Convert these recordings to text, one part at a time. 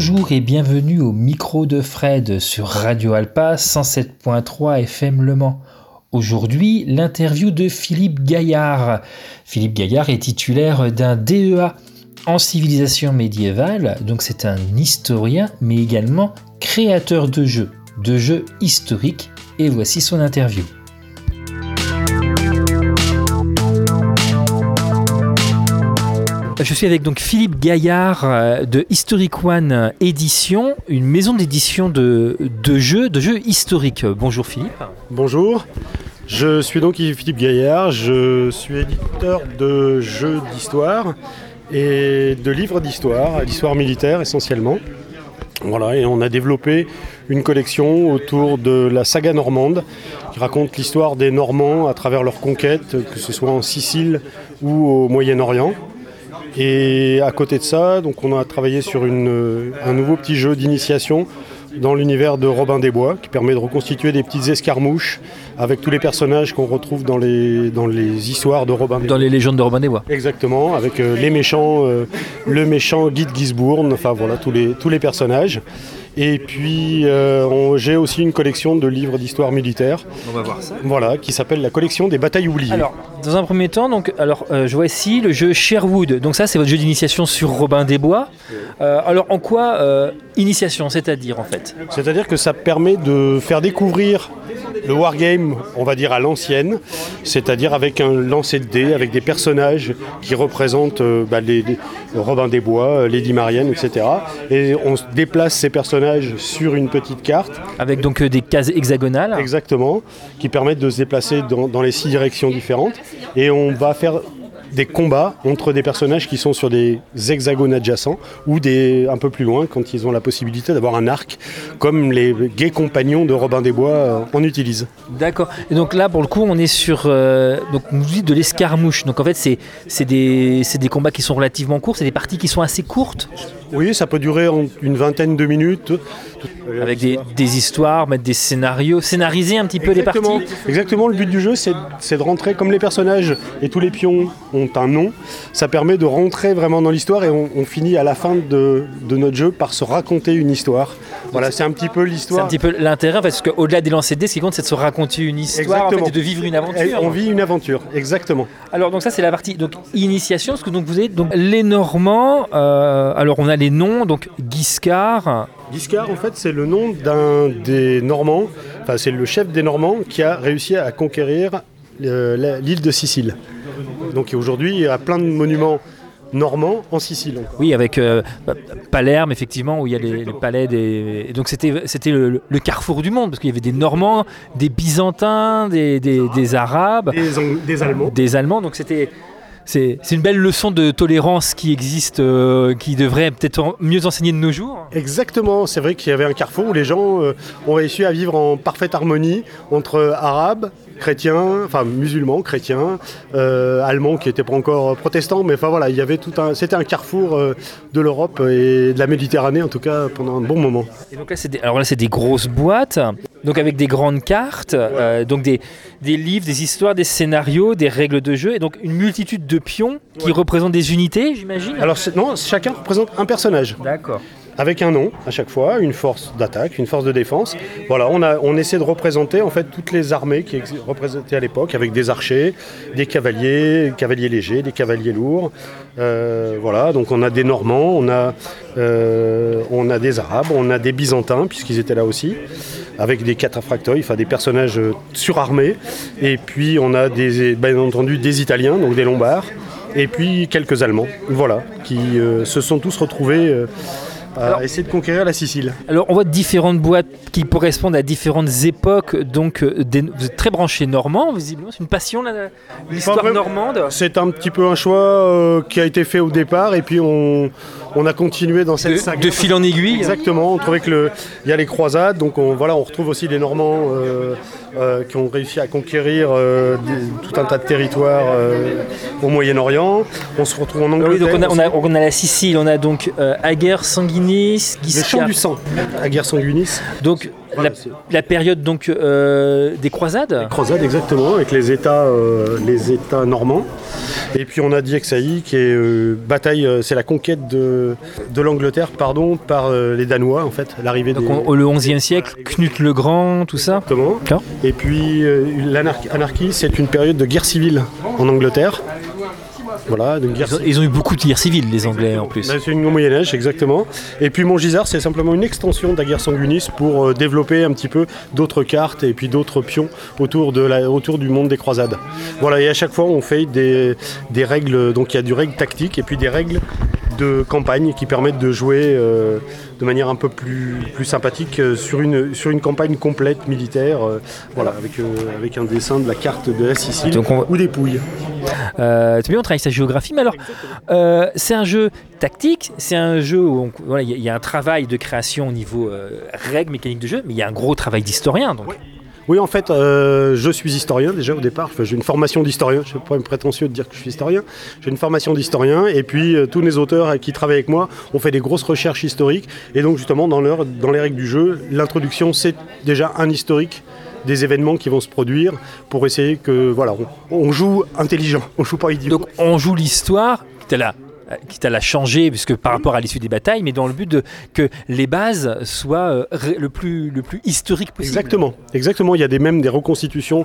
Bonjour et bienvenue au micro de Fred sur Radio Alpa 107.3 FM Le Mans. Aujourd'hui, l'interview de Philippe Gaillard. Philippe Gaillard est titulaire d'un DEA en civilisation médiévale, donc c'est un historien mais également créateur de jeux, de jeux historiques et voici son interview. Je suis avec donc Philippe Gaillard euh, de Historic One Édition, une maison d'édition de, jeux, de jeux historiques. Bonjour Philippe. Bonjour. Je suis donc Philippe Gaillard, je suis éditeur de jeux d'histoire et de livres d'histoire, d'histoire militaire essentiellement. Voilà, et on a développé une collection autour de la saga normande qui raconte l'histoire des Normands à travers leurs conquêtes, que ce soit en Sicile ou au Moyen-Orient. Et à côté de ça, donc on a travaillé sur un nouveau petit jeu d'initiation dans l'univers de Robin des Bois, qui permet de reconstituer des petites escarmouches avec tous les personnages qu'on retrouve dans les, dans les histoires de Robin des Bois. Dans les légendes de Robin des Bois. Exactement, avec euh, les méchants, euh, le méchant Guy de Gisbourne, enfin voilà, tous les, tous les personnages. Et puis euh, j'ai aussi une collection de livres d'histoire militaire. On va voir ça. Voilà, qui s'appelle la collection des batailles oubliées. Alors, dans un premier temps, donc, alors, euh, je vois ici le jeu Sherwood. Donc ça, c'est votre jeu d'initiation sur Robin des Bois. Euh, alors, en quoi initiation, c'est-à-dire en fait? C'est-à-dire que ça permet de faire découvrir le wargame, on va dire à l'ancienne, c'est-à-dire avec un lancer de dés, avec des personnages qui représentent bah, les, Robin des Bois, Lady Marianne, etc. Et on déplace ces personnages sur une petite carte. Avec donc euh, des cases hexagonales. Exactement, qui permettent de se déplacer dans, dans les six directions différentes. Et on va faire des combats entre des personnages qui sont sur des hexagones adjacents ou des un peu plus loin quand ils ont la possibilité d'avoir un arc comme les gays compagnons de Robin des Bois euh, en utilisent. D'accord. Et donc là pour le coup on est sur euh, donc de l'escarmouche. Donc en fait c'est c'est des, des combats qui sont relativement courts, c'est des parties qui sont assez courtes. Oui, ça peut durer une vingtaine de minutes. Avec des, histoires, mettre des scénarios, scénariser un petit peu les parties. Exactement, le but du jeu, c'est de rentrer comme les personnages et tous les pions ont un nom. Ça permet de rentrer vraiment dans l'histoire et on, finit à la fin de, notre jeu par se raconter une histoire. Voilà, c'est un petit peu l'histoire. C'est un petit peu l'intérêt parce qu'au-delà des lancers de dés, ce qui compte, c'est de se raconter une histoire et de vivre une aventure. on vit une aventure, exactement. Alors, donc ça, c'est la partie donc, initiation, ce que donc vous êtes donc les Normands. Euh, alors, on a les noms, donc Guiscard. Guiscard, en fait, c'est le nom d'un des Normands, enfin, c'est le chef des Normands qui a réussi à conquérir euh, l'île de Sicile. Donc aujourd'hui, il y a plein de monuments normands en Sicile. Oui, avec euh, Palerme, effectivement, où il y a les, palais des. donc c'était, c'était le, carrefour du monde, parce qu'il y avait des Normands, des Byzantins, des, des Arabes. Des, Allemands. Des Allemands, donc c'était c'est une belle leçon de tolérance qui existe, euh, qui devrait peut-être mieux enseigner de nos jours. Exactement, c'est vrai qu'il y avait un carrefour où les gens euh, ont réussi à vivre en parfaite harmonie entre arabes, chrétiens, enfin musulmans, chrétiens, euh, allemands qui n'étaient pas encore protestants, mais enfin voilà, il y avait tout un, c'était un carrefour euh, de l'Europe et de la Méditerranée en tout cas pendant un bon moment. Et donc là, c'est des, alors là, c'est des grosses boîtes, donc avec des grandes cartes, euh, donc des, des, livres, des histoires, des scénarios, des règles de jeu, et donc une multitude de pions qui représentent des unités, j'imagine? Alors non, chacun représente un personnage. D'accord avec un nom à chaque fois, une force d'attaque, une force de défense. Voilà, on, a, on essaie de représenter en fait toutes les armées qui représentaient à l'époque, avec des archers, des cavaliers, cavaliers légers, des cavaliers lourds. Euh, voilà, donc on a des Normands, on a, euh, on a des Arabes, on a des Byzantins, puisqu'ils étaient là aussi, avec des cataphractoi, enfin des personnages surarmés. Et puis on a des, bien entendu des Italiens, donc des Lombards, et puis quelques Allemands, voilà, qui euh, se sont tous retrouvés alors, essayer de conquérir la Sicile. Alors on voit différentes boîtes qui correspondent à différentes époques, donc euh, vous êtes très branché normand, visiblement, c'est une passion l'histoire normande. C'est un petit peu un choix euh, qui a été fait au départ. Et puis on, on a continué dans cette de, De fil en aiguille Exactement, on trouvait qu'il y a les croisades, donc on, voilà, on retrouve aussi les Normands euh, euh, qui ont réussi à conquérir euh, tout un tas de territoires au Moyen-Orient. On se retrouve en Angleterre. oui, donc on a, on, a, la Sicile, on a donc Aguerre Sanguinis, Les champs du sang, Aguerre Sanguinis. Donc la, période donc euh, des croisades. Les croisades exactement, avec les États, euh, les États normands. Et puis on a Diexaï qui est euh, bataille, c'est la conquête de, de l'Angleterre, pardon, par les Danois en fait, l'arrivée. Donc le 11e siècle, Knut le Grand, tout ça. Exactement. Et puis l'anarchie, c'est une période de guerre civile en Angleterre. Voilà, ils, ont, eu beaucoup de guerres civiles, les Anglais en plus. C'est une Moyen-Âge, exactement. Et puis Montgisard, c'est simplement une extension de la guerre sanguiniste pour euh, développer un petit peu d'autres cartes et puis d'autres pions autour, de la, autour du monde des croisades. Voilà, et à chaque fois, on fait des, des règles, donc il y a du règle tactique et puis des règles de campagne qui permettent de jouer euh, de manière un peu plus, plus sympathique euh, sur, une, sur une campagne complète militaire, euh, voilà, avec, avec un dessin de la carte de la Sicile ou des Pouilles. c'est bien, on travaille sa géographie, mais alors c'est un jeu tactique, c'est un jeu où il y, a un travail de création au niveau règles, mécaniques de jeu, mais il y a un gros travail d'historien. Donc. Oui, en fait, euh, je suis historien déjà au départ. j'ai une formation d'historien. Je ne suis pas prétentieux de dire que je suis historien. J'ai une formation d'historien. Et puis, euh, tous les auteurs qui travaillent avec moi ont fait des grosses recherches historiques. Et donc, justement, dans, dans les règles du jeu, l'introduction, c'est déjà un historique des événements qui vont se produire pour essayer que, voilà, on, joue intelligent, on joue pas idiot. Donc, on joue l'histoire. T'es là quitte à la changer, puisque par rapport à l'issue des batailles, mais dans le but que les bases soient euh, le plus, le plus historique possible. Exactement, exactement. Il y a des, même des reconstitutions,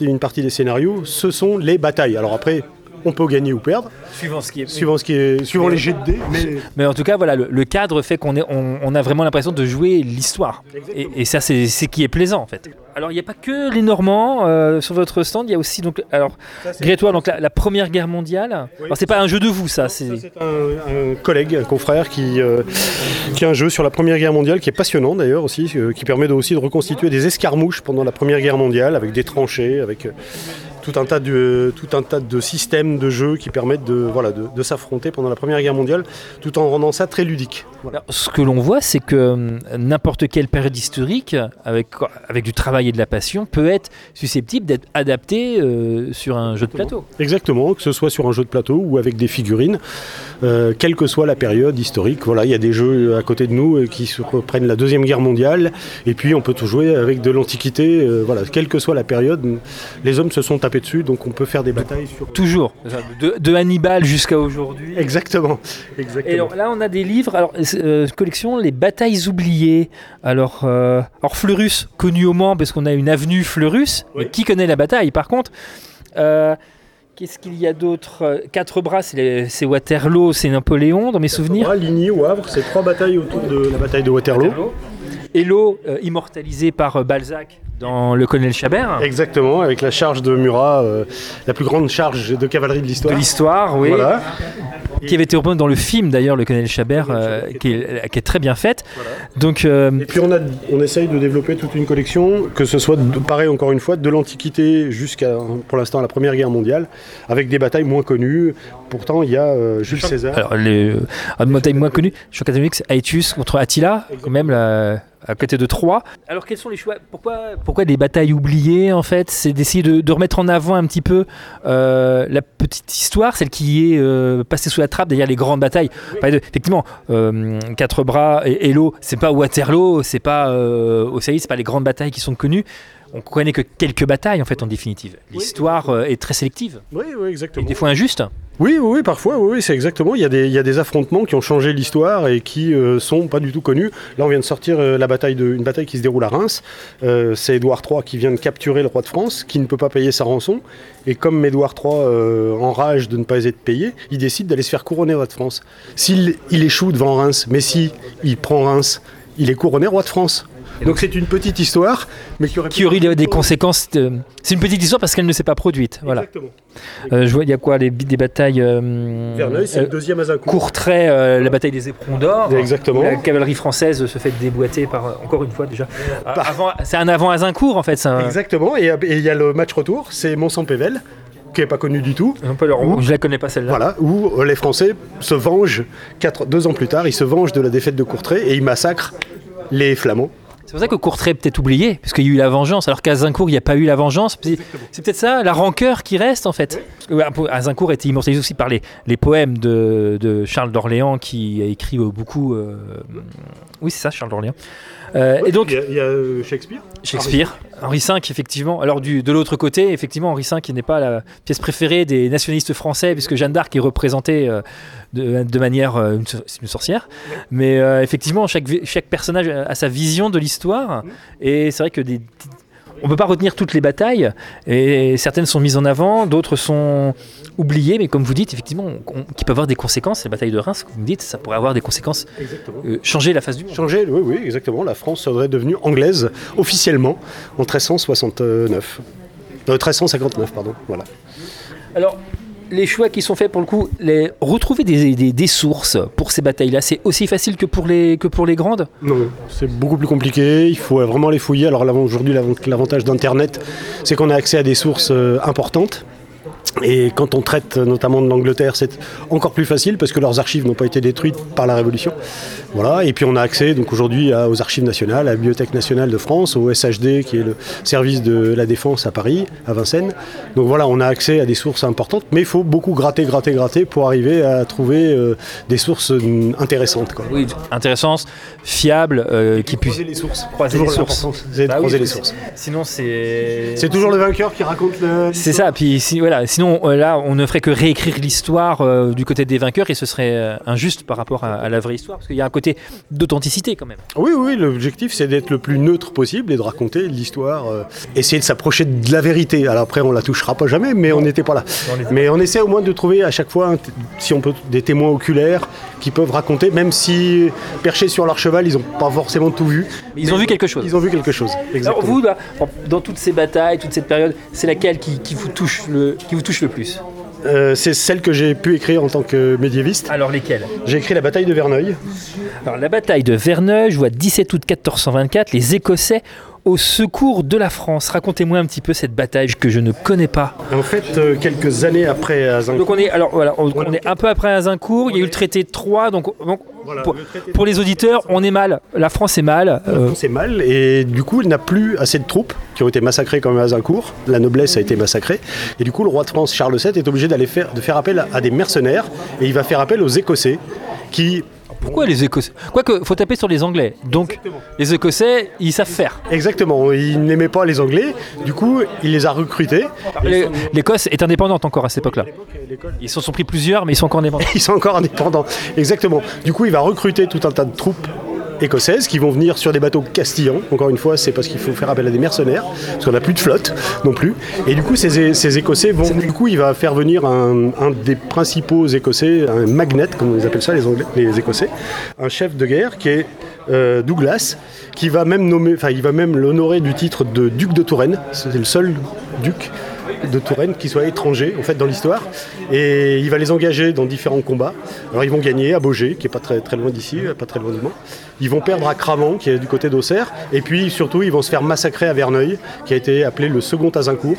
une partie des scénarios, ce sont les batailles. Alors après, on peut gagner ou perdre. Suivant ce qui est. Suivant, ce qui est, suivant les jets de dés. Mais... en tout cas, voilà, le, cadre fait qu'on on, a vraiment l'impression de jouer l'histoire. Et, ça, c'est ce qui est plaisant en fait. Alors, il n'y a pas que les Normands euh, sur votre stand. Il y a aussi donc, alors, Grétois, donc la, Première Guerre mondiale. Alors, c'est pas un jeu de vous, ça. C'est un, collègue, un confrère qui, euh, qui a un jeu sur la Première Guerre mondiale qui est passionnant d'ailleurs aussi, euh, qui permet aussi de reconstituer des escarmouches pendant la Première Guerre mondiale avec des tranchées, avec tout un tas de, tout un tas de systèmes de jeux qui permettent de, voilà, de, s'affronter pendant la Première Guerre mondiale, tout en rendant ça très ludique. ce que l'on voit, c'est que hum, n'importe quelle période historique, avec, avec du travail et de la passion, peut être susceptible d'être adapté euh, sur un jeu de plateau. Exactement, que ce soit sur un jeu de plateau ou avec des figurines, euh, quelle que soit la période historique. Voilà, il y a des jeux à côté de nous euh, qui se reprennent la Deuxième Guerre mondiale, et puis on peut tout jouer avec de l'Antiquité. voilà, quelle que soit la période, les hommes se sont dessus, donc on peut faire des batailles sur... Toujours, de, Hannibal jusqu'à aujourd'hui. Exactement. Exactement. Et alors, là, on a des livres, alors, euh, collection Les batailles oubliées. Alors, euh, Fleurus, connu au Mans, parce qu'on a une avenue Fleurus, mais qui connaît la bataille par contre euh, Qu'est-ce qu'il y a d'autre? Quatre bras, c'est Waterloo, c'est Napoléon, dans mes souvenirs. Bras, Ligny ou Havre, c'est trois batailles autour de la bataille de Waterloo. Waterloo. Hello, immortalisé par Balzac dans le colonel Chabert. Exactement, avec la charge de Murat, euh, la plus grande charge de cavalerie de l'histoire. De l'histoire, oui. Voilà. Qui avait été repris dans le film d'ailleurs, le colonel Chabert, euh, qui, est, très bien faite. Donc, euh, Et puis on, a, on essaye de développer toute une collection, que ce soit, pareil encore une fois, de l'Antiquité jusqu'à, pour l'instant, la Première Guerre mondiale, avec des batailles moins connues. Pourtant, il y a Jules César. Alors, les batailles moins connues, catholique, Aetius contre Attila, quand même la à côté de Troyes. Alors quels sont les choix? Pourquoi, pourquoi des batailles oubliées en fait? C'est d'essayer de, remettre en avant un petit peu euh, la petite histoire, celle qui est euh, passée sous la trappe derrière les grandes batailles. effectivement, euh, Quatre Bras et Hello, c'est pas Waterloo, c'est pas euh, c'est pas les grandes batailles qui sont connues on connaît que quelques batailles en fait en définitive. L'histoire est très sélective. Oui, oui, exactement. Et des fois injuste. Oui, oui, parfois, oui, c'est exactement. Il y, a des, affrontements qui ont changé l'histoire et qui euh, sont pas du tout connus. Là, on vient de sortir euh, une bataille qui se déroule à Reims. Euh, c'est Édouard III qui vient de capturer le roi de France, qui ne peut pas payer sa rançon. Et comme Édouard III enrage de ne pas être payé, il décide d'aller se faire couronner roi de France. S'il il échoue devant Reims, mais si il prend Reims, il est couronné roi de France. Donc c'est une petite histoire, mais qui aurait, qui aurait des, conséquences. C'est une petite histoire parce qu'elle ne s'est pas produite. Voilà. Exactement. Euh, je vois, il y a quoi les, Des batailles. Euh, Verneuil, c'est le euh, deuxième Azincourt. Courtrai, la bataille des éperons d'or. Exactement. La cavalerie française se fait déboîter par, encore une fois déjà. c'est un avant Azincourt en fait. Ça. Exactement, et il y a le match retour, c'est Mont-Saint-Pével qui n'est pas connu du tout. Un peu je la connais pas celle-là. Voilà, où les Français se vengent, quatre, deux ans plus tard, ils se vengent de la défaite de Courtrai et ils massacrent les Flamands C'est pour ça que Courtrai est peut-être oublié, parce qu'il y a eu la vengeance, alors qu'à Zincourt, il n'y a pas eu la vengeance. C'est peut-être ça, la rancœur qui reste en fait. Azincourt était immortalisé aussi par les, les poèmes de, Charles d'Orléans, qui a écrit beaucoup. Euh, oui, c'est ça, Charles d'Orléans. Euh, et donc, il y a, euh, Shakespeare. Shakespeare, Henri V, effectivement. Alors du, de l'autre côté, effectivement, Henri V qui n'est pas la pièce préférée des nationalistes français, puisque Jeanne d'Arc est représentée de, manière une, une, sorcière. Mais effectivement, chaque, chaque personnage a sa vision de l'histoire, et c'est vrai que des on ne peut pas retenir toutes les batailles, et certaines sont mises en avant, d'autres sont oubliées, mais comme vous dites, effectivement, qui peuvent avoir des conséquences. La bataille de Reims, comme vous dites, ça pourrait avoir des conséquences. Euh, changer la face du monde. Changer, oui, oui, exactement. La France serait devenue anglaise officiellement en 1369. 1359, euh, pardon. Voilà. Alors, les choix qui sont faits pour le coup, les, retrouver des, sources pour ces batailles-là, c'est aussi facile que pour les, grandes? Non, c'est beaucoup plus compliqué, il faut vraiment les fouiller. Alors aujourd'hui, l'avantage d'Internet, c'est qu'on a accès à des sources euh, importantes. Et quand on traite notamment de l'Angleterre, c'est encore plus facile parce que leurs archives n'ont pas été détruites par la Révolution. Voilà. Et puis on a accès donc aujourd'hui aux archives nationales, à la Bibliothèque nationale de France, au SHD qui est le service de la défense à Paris, à Vincennes. Donc voilà, on a accès à des sources importantes, mais il faut beaucoup gratter, gratter, gratter pour arriver à trouver euh, des sources euh, intéressantes. Oui, intéressantes, fiables, euh, qui puissent les sources. Croiser les sources. C'est bah les sources. Sinon c'est. C'est toujours le vainqueur qui raconte le. C'est ça. Puis si, voilà, sinon euh, là, on ne ferait que réécrire l'histoire euh, du côté des vainqueurs et ce serait euh, injuste par rapport à, la vraie histoire, parce qu'il y a un côté d'authenticité quand même. Oui, oui, l'objectif c'est d'être le plus neutre possible et de raconter l'histoire, essayer de s'approcher de la vérité. Alors après, on la touchera pas jamais, mais on n'était pas là. mais on essaie au moins de trouver à chaque fois, si on peut, des témoins oculaires qui peuvent raconter, même si perchés sur leur cheval, ils n'ont pas forcément tout vu. Mais ils ont vu quelque chose. Ils ont vu quelque chose. Alors vous, dans toutes ces batailles, toute cette période, c'est laquelle qui, qui, vous touche le, qui vous touche le plus euh, c'est celle que j'ai pu écrire en tant que médiéviste. Alors lesquelles? J'ai écrit la bataille de Verneuil. Alors la bataille de Verneuil, je vois 17 août 1424, les Écossais au secours de la France. Racontez-moi un petit peu cette bataille que je ne connais pas. En fait, euh, quelques années après Azincourt. Donc on est, alors, voilà, on, est un peu après Azincourt, il y a eu le traité de Troyes, donc, pour, les auditeurs, on est mal. La France est mal. La France est mal, et du coup, il n'a plus assez de troupes qui ont été massacrées comme à Azincourt. La noblesse a été massacrée, et du coup, le roi de France, Charles VII, est obligé d'aller faire, de faire appel à des mercenaires, et il va faire appel aux Écossais qui pourquoi les Écossais Quoique, faut taper sur les Anglais. Donc, les Écossais, ils savent faire. Exactement. Ils n'aimaient pas les Anglais. Du coup, il les a recrutés. L'Écosse est indépendante encore à cette époque-là. Ils s'en sont pris plusieurs, mais ils sont encore indépendants. ils sont encore indépendants. Exactement. Du coup, il va recruter tout un tas de troupes qui vont venir sur des bateaux castillans. Encore une fois, c'est parce qu'il faut faire appel à des mercenaires, parce qu'on n'a plus de flotte non plus. Et du coup, ces, Écossais vont. Du coup, il va faire venir un, des principaux Écossais, un magnet, comme ils appellent ça les, les Écossais, un chef de guerre qui est euh, Douglas, qui va même nommer, enfin, il va même l'honorer du titre de duc de Touraine. C'est le seul duc de Touraine qui soit étranger en fait dans l'histoire et il va les engager dans différents combats. Alors ils vont gagner à Beaugé qui est pas très très loin d'ici, pas très loin du Mans. Ils vont perdre à Cravant qui est du côté d'Auxerre et puis surtout ils vont se faire massacrer à Verneuil qui a été appelé le second Azincourt.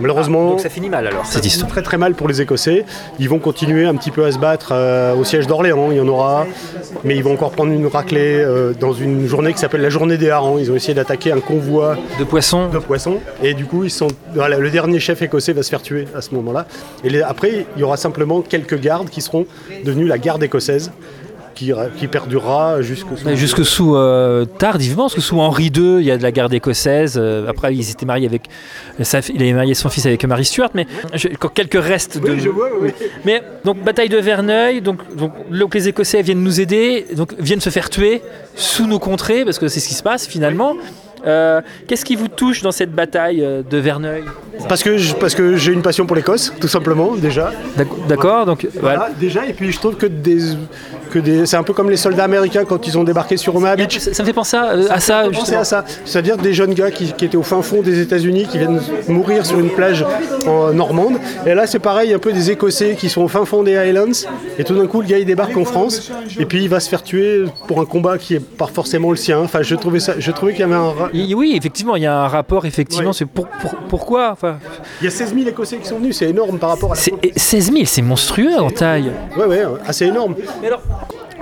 Malheureusement, ah, donc ça finit mal alors. Ça finit très très mal pour les Écossais. Ils vont continuer un petit peu à se battre euh, au siège d'Orléans, il y en aura, mais ils vont encore prendre une raclée euh, dans une journée qui s'appelle la journée des harengs. Ils ont essayé d'attaquer un convoi de poissons. De poissons et du coup ils sont voilà, le dernier chef écossais va se faire tuer à ce moment-là. Et après, il y aura simplement quelques gardes qui seront devenus la garde écossaise. Qui, qui, perdurera jusque sous, jusque sous euh, tardivement, parce que sous Henri II, il y a de la garde écossaise. Euh, après, ils étaient mariés avec, il avait marié son fils avec Marie Stuart, mais quelques restes de. je vois, oui. Mais donc bataille de Verneuil, donc, donc, les Écossais viennent nous aider, donc viennent se faire tuer sous nos contrées, parce que c'est ce qui se passe finalement. Euh, qu'est-ce qui vous touche dans cette bataille euh, de Verneuil? Parce que parce que j'ai une passion pour l'Écosse, tout simplement déjà. D'accord, donc voilà. Déjà, et puis je trouve que des que des, c'est un peu comme les soldats américains quand ils ont débarqué sur Omaha Beach. Ça, me fait penser à, ça. Ça penser à ça. C'est-à-dire des jeunes gars qui, étaient au fin fond des États-Unis, qui viennent mourir sur une plage en normande. Et là, c'est pareil, un peu des Écossais qui sont au fin fond des Highlands. Et tout d'un coup, le gars il débarque en France, et puis il va se faire tuer pour un combat qui est pas forcément le sien. Enfin, je trouvais ça, je trouvais qu'il y avait un oui, effectivement, il y a un rapport, effectivement. C'est pour, pourquoi enfin... Il y a 16 000 Écossais qui sont venus, c'est énorme par rapport à la 16 000, c'est monstrueux en taille. Oui, oui, assez énorme. Mais alors,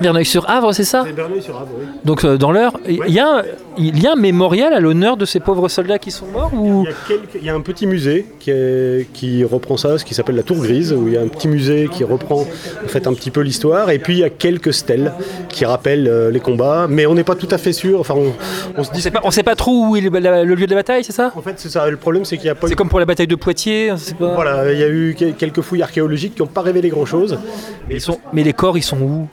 Verneuil-sur-Avre, c'est ça Verneuil-sur-Avre, oui. Donc euh, dans l'heure, il y, a un- il y a un mémorial à l'honneur de ces pauvres soldats qui sont morts ou Il y, a quelques- il y a un petit musée qui, est- qui reprend ça, ce qui s'appelle la Tour Grise, où il y a un petit musée qui reprend en fait un petit peu l'histoire. Et puis il y a quelques stèles qui rappellent euh, les combats, mais on n'est pas tout à fait sûr. Enfin, on, on se dit. sait pas, on sait pas trop où est le, la- le lieu de la bataille, c'est ça En fait, c'est ça. Le problème, c'est qu'il n'y a pas. eu- C'est comme pour la bataille de Poitiers, sait pas. Voilà, il y a eu que- quelques fouilles archéologiques qui n'ont pas révélé grand-chose. Mais, ils sont- mais les corps, ils sont où?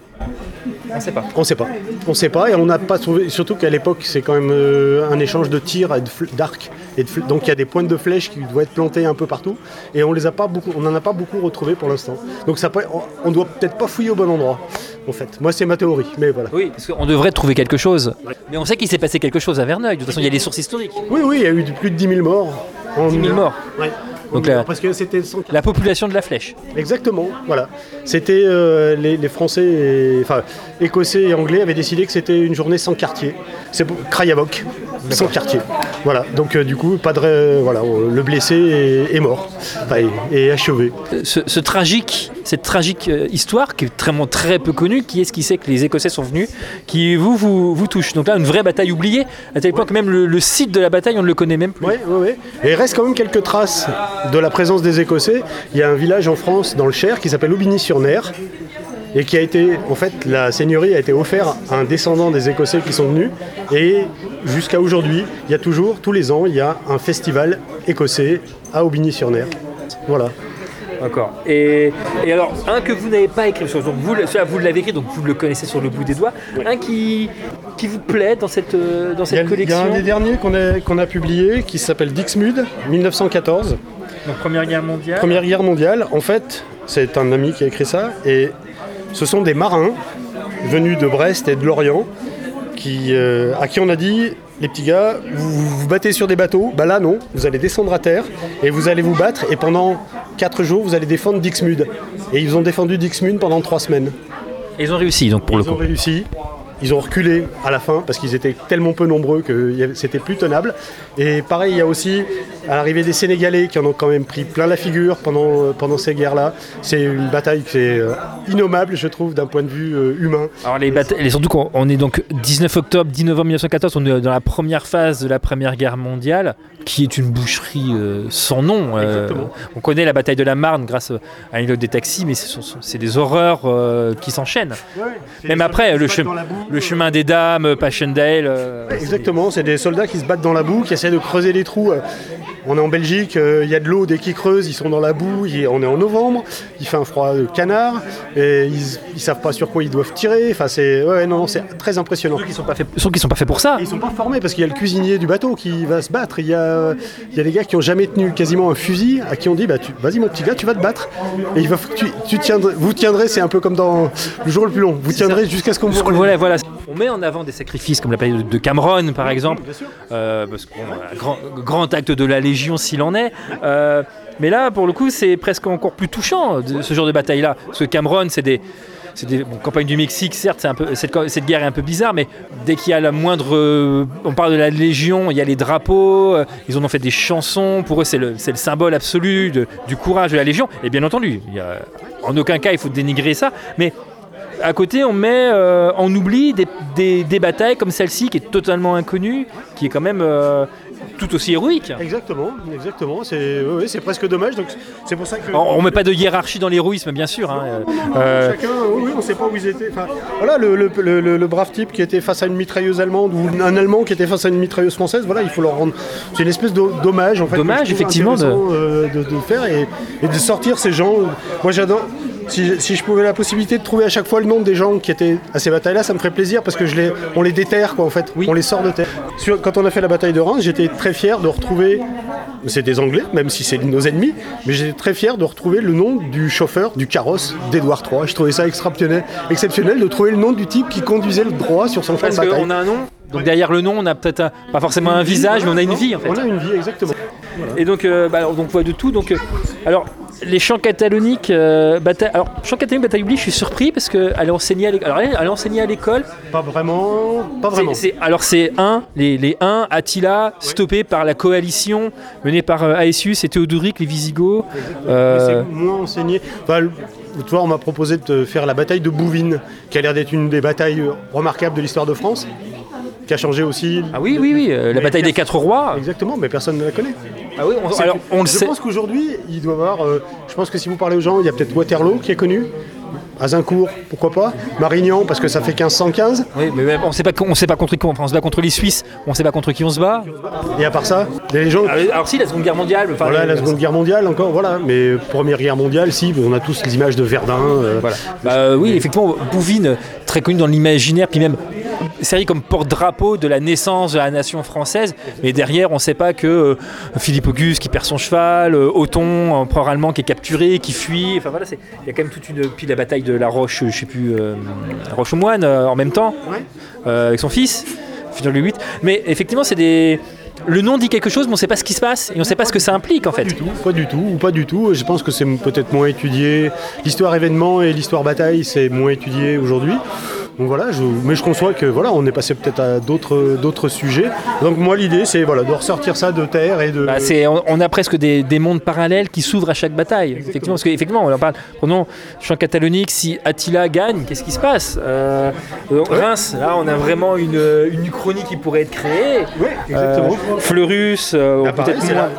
On sait pas. On ne sait pas. On ne sait pas et on n'a pas trouvé. Surtout qu'à l'époque, c'est quand même euh, un échange de tirs et de fl- d'arcs. Et de donc il y a des pointes de flèches qui doivent être plantées un peu partout. Et on les a pas beaucoup. On n'en a pas beaucoup retrouvé pour l'instant. Donc ça peut, on- on doit peut-être pas fouiller au bon endroit. En fait, moi c'est ma théorie, mais voilà. Oui, parce qu'on devrait trouver quelque chose. Mais on sait qu'il s'est passé quelque chose à Verneuil. De toute façon, il y a des sources historiques. Oui, oui, il y a eu plus de 10 000 morts. En- 10 000 morts. Ouais. Donc En- là- parce que c'était sans- La population de la flèche. Exactement, voilà. C'était euh, les, les Français, et- enfin Écossais et Anglais avaient décidé que c'était une journée sans quartier. C'est Krayavok, sans quartier. Voilà. Donc euh, du coup, pas de, ré- voilà, euh, le blessé est, est mort, enfin, est, est achevé. Ce, ce tragique, cette tragique euh, histoire qui est vraiment très peu connue, qui est ce qui sait que les Écossais sont venus, qui vous vous, vous touche? Donc là, une vraie bataille oubliée, à tel point que même le, le site de la bataille, on ne le connaît même plus. Oui, oui, oui. Et il reste quand même quelques traces de la présence des Écossais. Il y a un village en France, dans le Cher, qui s'appelle Aubigny-sur-Ner, et qui a été, en fait, la seigneurie a été offerte à un descendant des Écossais qui sont venus. Et jusqu'à aujourd'hui, il y a toujours, tous les ans, il y a un festival écossais à Aubigny-sur-Ner. Voilà. D'accord. Et, et alors, un que vous n'avez pas écrit, donc vous, celui-là, vous l'avez écrit, donc vous le connaissez sur le bout des doigts. Un qui, qui vous plaît dans cette, euh, dans Il y, a, cette il y a collection un des derniers qu'on a, qu'on a publié qui s'appelle Dixmude, 1914. Donc, Première Guerre mondiale. Première guerre mondiale, en fait, c'est un ami qui a écrit ça, et ce sont des marins venus de Brest et de Lorient qui, euh, à qui on a dit les petits gars, vous vous battez sur des bateaux, bah là non, vous allez descendre à terre et vous allez vous battre, et pendant 4 jours, vous allez défendre Dixmude. Et ils ont défendu Dixmude pendant 3 semaines. Et ils ont réussi, donc pour le Ils ont coup. réussi. Ils ont reculé à la fin parce qu'ils étaient tellement peu nombreux que c'était plus tenable. Et pareil, il y a aussi à l'arrivée des Sénégalais qui en ont quand même pris plein la figure pendant, euh, pendant ces guerres-là. C'est une bataille qui est euh, innommable, je trouve, d'un point de vue euh, humain. Alors les batailles, surtout qu'on on est donc 19 octobre, 10 novembre 1914, on est dans la première phase de la Première Guerre mondiale, qui est une boucherie euh, sans nom. euh, on connaît la bataille de la Marne grâce à l'île des taxis, mais c'est des horreurs euh, qui s'enchaînent. Même après, le, chem- le chemin des dames, Passchendaele. Exactement, c'est des soldats qui se battent dans la boue, qui essaient de creuser des trous. On est en Belgique, euh, il y a de l'eau, dès qu'ils creusent, ils sont dans la boue, on est en novembre, il fait un froid de canard, et ils, ils savent pas sur quoi ils doivent tirer. Enfin, c'est ouais, non, non, c'est très impressionnant. Ils sont pas faits, surtout qu'ils sont pas faits pour ça. Et Ils sont pas formés parce qu'il y a le cuisinier du bateau qui va se battre. Il y a, il y a des gars qui ont jamais tenu quasiment un fusil, à qui on dit bah, vas-y mon petit gars, tu vas te battre. Et il va, tu, tu tiendrais, vous tiendrez, c'est un peu comme dans le jour le plus long. Vous tiendrez jusqu'à ce qu'on vous voilà, voilà. On met en avant des sacrifices comme la bataille de Cameron par exemple, euh, parce voilà, grand, grand acte de la Légion s'il en est. Euh, mais là, pour le coup, c'est presque encore plus touchant ce genre de bataille-là, parce que Cameron, c'est des c'est des campagnes du Mexique, certes, cette, guerre est un peu bizarre, mais dès qu'il y a la moindre. euh, on parle de la Légion, il y a les drapeaux, euh, ils en ont fait des chansons, pour eux, c'est le, le symbole absolu du courage de la Légion. Et bien entendu, en aucun cas il faut dénigrer ça, mais à côté, on met euh, en oubli des, des- des batailles comme celle-ci, qui est totalement inconnue, qui est quand même euh, tout aussi héroïque. Exactement, exactement. C'est presque dommage. Donc c'est pour ça que. On ne met pas de hiérarchie dans l'héroïsme, bien sûr. hein. Euh, Chacun, oui, on ne sait pas où ils étaient. Enfin, voilà, le, le- le- le- le brave type qui était face à une mitrailleuse allemande ou un Allemand qui était face à une mitrailleuse française, voilà, il faut leur rendre. C'est une espèce de dommage, en fait. Dommage, effectivement, de- euh, De... de faire et, et de sortir ces gens. Moi, j'adore. Si, si je pouvais la possibilité de trouver à chaque fois le nom des gens qui étaient à ces batailles-là, ça me ferait plaisir parce que je les, on les déterre, quoi, en fait. On les sort de terre. Sur- quand on a fait la bataille de Reims, j'étais très fier de retrouver. C'est des Anglais, même si c'est nos ennemis, mais j'étais très fier de retrouver le nom du chauffeur du carrosse d'Édouard III. Je trouvais ça exceptionnel, exceptionnel de trouver le nom du type qui conduisait le droit sur son champ de parce bataille. a un nom. Donc derrière le nom, on a peut-être pas forcément un visage, mais on a une vie en fait. On a une vie, exactement. Et donc, euh, bah, donc on voit de tout. Donc, euh, alors les chants cataloniques, euh, bataille, alors chants cataloniques, bataille oubliée, je suis surpris parce qu'elle est enseignée à l'école. Alors, elle elle est enseignée à l'école. Pas vraiment. Pas vraiment. C'est- c'est- alors c'est un, les, les 1, Attila, stoppé par la coalition menée par euh, Aetius et Théodoric, les Visigoths. Euh, c'est moins enseigné. Enfin, toi, on m'a proposé de faire la bataille de Bouvines, qui a l'air d'être une des batailles remarquables de l'histoire de France, qui a changé aussi. Ah oui, oui, oui, euh, la bataille des quatre rois. Exactement, mais personne ne la connaît. Ah oui, on, C'est alors que- on le je pense qu'aujourd'hui, il doit y avoir. euh, je pense que si vous parlez aux gens, il y a peut-être Waterloo qui est connu. Azincourt, pourquoi pas. Marignan, parce que ça fait 1515. Oui, mais même, on sait pas, on sait pas contre qui on, enfin, on se bat contre les Suisses, on sait pas contre qui on se bat. Et à part ça, les gens. Alors, alors si, la Seconde Guerre mondiale. enfin, Voilà, la Seconde Guerre mondiale encore, voilà. Mais Première Guerre mondiale, si, on a tous les images de Verdun. euh, Voilà. Bah, oui, effectivement, Bouvines, très connu dans l'imaginaire, puis même servi comme porte-drapeau de la naissance de la nation française. Mais derrière, on ne sait pas que euh, Philippe Auguste qui perd son cheval, euh, Othon, empereur allemand qui est capturé, qui fuit. Enfin voilà, il y a quand même toute une. Puis la bataille de la Roche, je sais plus, euh, la Roche aux Moines euh, en même temps, Ouais. euh, avec son fils, Philippe le 8. Mais effectivement, c'est des. Le nom dit quelque chose, mais on ne sait pas ce qui se passe et on ne sait pas ce que ça implique en fait. du tout, pas du tout, ou pas du tout. Je pense que c'est peut-être moins étudié. L'histoire événement et l'histoire bataille, c'est moins étudié aujourd'hui. Donc voilà, je- mais je conçois que voilà, on est passé peut-être à d'autres d'autres sujets. Donc moi l'idée c'est voilà de ressortir ça de terre et de. Bah, c'est, on, on a presque des, des mondes parallèles qui s'ouvrent à chaque bataille. Effectivement, parce qu'effectivement, on en parle. Prenons champ catalonique, si Attila gagne, qu'est-ce qui se passe? Euh, euh, Reims, là, on a vraiment une, une uchronie qui pourrait être créée. Oui, exactement. Euh, Fleurus, euh, pareil, peut-être moins.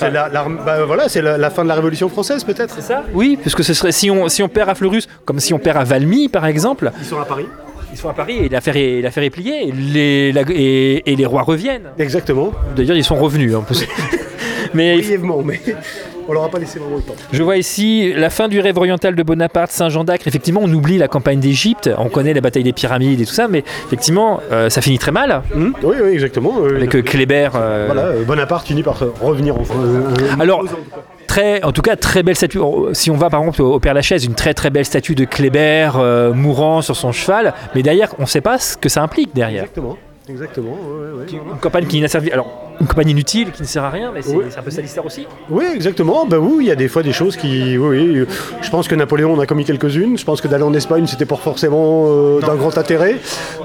C'est la- la- bah, voilà, c'est la, la fin de la Révolution française peut-être. C'est ça Oui, parce que ce serait si on, si on perd à Fleurus, comme si on perd à Valmy, par exemple, Ils sont à Paris. ils sont à Paris et l'affaire est, l'affaire est pliée et les, la- et, et les rois reviennent. Exactement. D'ailleurs, ils sont revenus. hein, parce- Mais Brièvement, mais on leur a pas laissé vraiment le temps. Je vois ici la fin du rêve oriental de Bonaparte, Saint-Jean d'Acre. Effectivement, on oublie la campagne d'Égypte, on connaît la bataille des pyramides et tout ça, mais effectivement, euh, ça finit très mal Hmm oui, oui, exactement. euh, avec euh, Kléber. euh, Voilà, Bonaparte finit par revenir en France. Alors, très, en tout cas, très belle statue. Oh, Si on va par exemple au Père Lachaise, une très très belle statue de Kléber mourant sur son cheval, mais derrière, on ne sait pas ce que ça implique derrière. Exactement. Exactement. ouais, ouais, ouais. Une campagne qui n'a servi. Alors, une campagne inutile qui ne sert à rien, mais c'est Oui. un peu ça l'histoire aussi. Oui, exactement. Ben oui, il y a des fois des choses qui. Oui, oui. Je pense que Napoléon en a commis quelques-unes. Je pense que d'aller en Espagne, c'était pas forcément euh, d'un grand intérêt.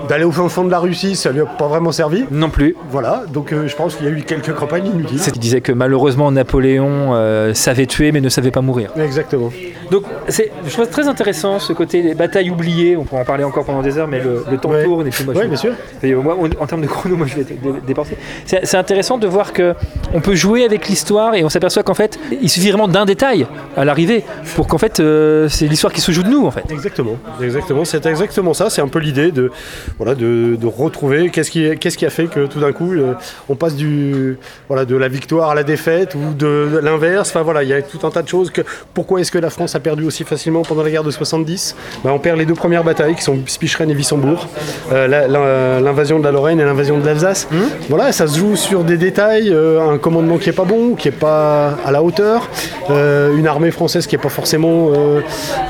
D'aller au fin fond de la Russie, ça lui a pas vraiment servi. Non plus. Voilà. Donc euh, je pense qu'il y a eu quelques campagnes inutiles. C'est- Il disait que malheureusement Napoléon euh, savait tuer mais ne savait pas mourir. Exactement. Donc, c'est, je trouve très intéressant ce côté des batailles oubliées. On pourrait en parler encore pendant des heures, mais le, le temps Ouais. tourne et puis moi, je- Oui, bien sûr. et moi, on- en termes de chrono, moi, je vais dé- dé- dépenser. C'est, c'est intéressant de voir que on peut jouer avec l'histoire et on s'aperçoit qu'en fait, il suffit vraiment d'un détail à l'arrivée pour qu'en fait, euh, c'est l'histoire qui se joue de nous, en fait. Exactement, exactement, c'est exactement ça. C'est un peu l'idée de, voilà, de, de retrouver qu'est-ce qui, qu'est-ce qui a fait que tout d'un coup euh, on passe du, voilà, de la victoire à la défaite ou de, l'inverse. Enfin voilà, il y a tout un tas de choses. Que, pourquoi est-ce que la France a perdu aussi facilement pendant la guerre de 70 Ben, On perd les deux premières batailles qui sont Spicheren et Wissembourg, Euh, l'invasion de la Lorraine et l'invasion de l'Alsace. Voilà, ça se joue sur des détails, euh, un commandement qui est pas bon, qui est pas à la hauteur, euh, une armée française qui est pas forcément euh,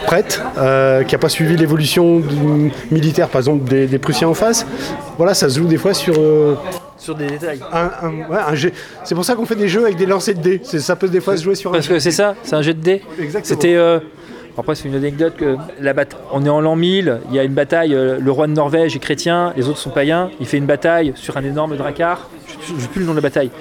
prête, euh, qui a pas suivi l'évolution militaire, par exemple des, des Prussiens en face. Voilà, ça se joue des fois sur euh, Sur des détails. un, un- ouais, un. C'est pour ça qu'on fait des jeux avec des lancers de dés. C'est- Ça peut des fois se jouer sur un Parce que c'est ça, c'est un jet de dés. Exactement. C'était. euh, après, c'est une anecdote que la bata- on est en l'an 1000, il y a une bataille, euh, le roi de Norvège est chrétien, les autres sont païens, il fait une bataille sur un énorme dracar, je ne sais plus le nom de la bataille.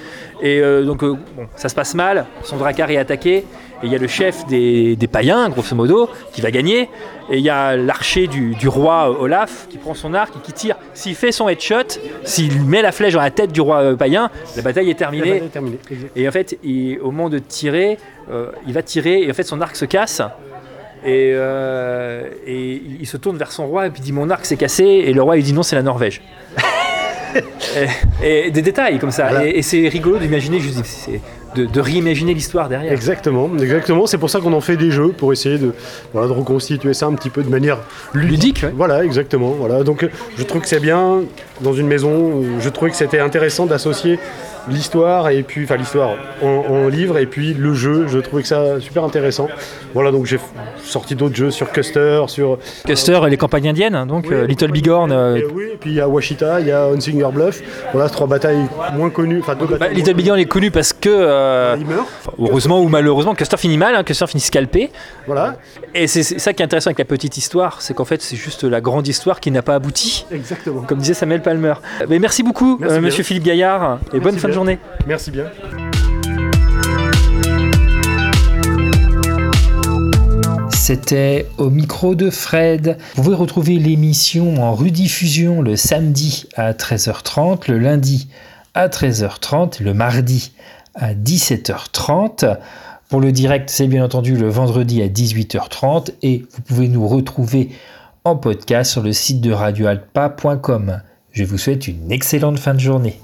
Et euh, donc, euh, bon, ça se passe mal, son dracar est attaqué, et il y a le chef des, des païens, grosso modo, qui va gagner, et il y a l'archer du, du roi Olaf qui prend son arc et qui tire. S'il fait son headshot, s'il met la flèche dans la tête du roi païen, la bataille est terminée. bataille est terminée. Exact. Et en fait, il- au moment de tirer, euh, il va tirer et en fait son arc se casse. Et, euh, et il se tourne vers son roi et puis dit mon arc s'est cassé et le roi il dit non c'est la Norvège. et, et des détails comme ça. Voilà. Et, et c'est rigolo d'imaginer, juste de, de réimaginer l'histoire derrière. Exactement, exactement. C'est pour ça qu'on en fait des jeux pour essayer de, voilà, de reconstituer ça un petit peu de manière ludique. Ludique, ouais. Voilà, exactement. Voilà. Donc, je trouve que c'est bien dans une maison. Je trouvais que c'était intéressant d'associer l'histoire et puis, enfin, l'histoire en, en livre et puis le jeu. Je trouvais que ça super intéressant. Voilà, donc j'ai sorti d'autres jeux sur Custer, sur Custer et les campagnes indiennes, hein, donc Oui, euh, Little Bighorn. euh, et, oui, et puis il y a Washita, il y a Hunsinger Bluff. Voilà, trois batailles moins connues. Enfin, deux bah. Little Bighorn est connu parce que, euh, Il meurt. heureusement ou malheureusement, Custer finit mal, hein, Custer finit scalpé. Voilà, Et c'est ça qui est intéressant avec la petite histoire, c'est qu'en fait c'est juste la grande histoire qui n'a pas abouti. exactement. comme disait Samuel Palmer. Mais merci beaucoup, Merci euh, monsieur Philippe Gaillard, et bonne fin de. Journée. Merci bien. c'était au micro de Fred. Vous pouvez retrouver l'émission en rediffusion le samedi à 13h30, le lundi à 13h30, le mardi à 17h30. Pour le direct, c'est bien entendu le vendredi à 18h30 et vous pouvez nous retrouver en podcast sur le site de radioalpa.com. Je vous souhaite une excellente fin de journée.